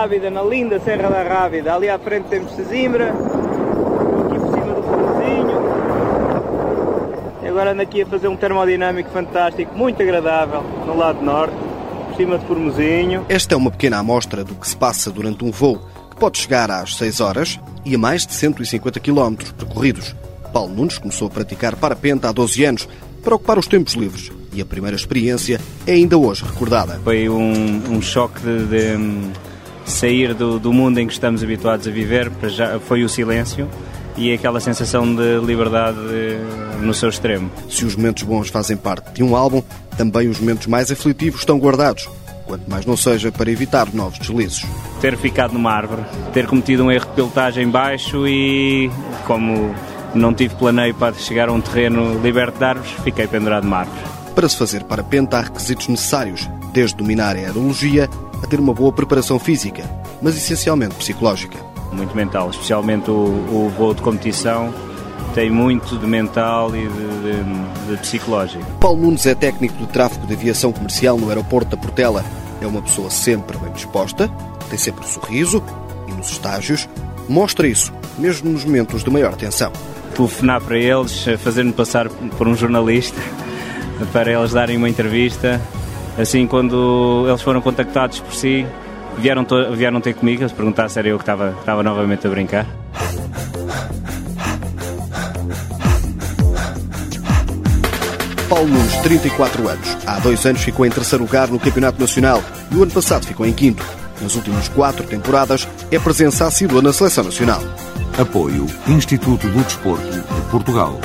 Rábida, na linda Serra da Rábida. Ali à frente temos Sesimbra, aqui por cima do Porzinho. E agora ando aqui a fazer um termodinâmico fantástico, muito agradável, no lado norte, por cima de Formosinho. Esta é uma pequena amostra do que se passa durante um voo, que pode chegar às 6 horas e a mais de 150 km percorridos. Paulo Nunes começou a praticar parapente há 12 anos para ocupar os tempos livres e a primeira experiência é ainda hoje recordada. Foi um, um choque de, de hum, sair do, do, mundo em que estamos habituados a viver, já foi o silêncio e aquela sensação de liberdade eh, no seu extremo. Se os momentos bons fazem parte de um álbum, também os momentos mais aflitivos estão guardados, quanto mais não seja para evitar novos deslizes. Ter ficado numa árvore, ter cometido um erro de pilotagem baixo e, como não tive planeio para chegar a um terreno liberto de árvores, fiquei pendurado numa árvore. Para se fazer parapente há requisitos necessários, desde dominar a aerologia a ter uma boa preparação física, mas essencialmente psicológica. Muito mental, especialmente o, o voo de competição tem muito de mental e de, de, de, psicológico. Paulo Nunes é técnico de tráfego de aviação comercial no aeroporto da Portela. É uma pessoa sempre bem disposta, tem sempre um sorriso e nos estágios mostra isso, mesmo nos momentos de maior tensão. Telefonar para eles, fazer-me passar por um jornalista para eles darem uma entrevista. Assim, quando eles foram contactados por si, vieram, vieram ter comigo, se perguntar se era eu que estava, estava novamente a brincar. Paulo Nunes, 34 anos. Há dois anos ficou em terceiro lugar no Campeonato Nacional e o ano passado ficou em quinto. Nas últimas quatro temporadas é presença assídua na Seleção Nacional. Apoio Instituto do Desporto de Portugal.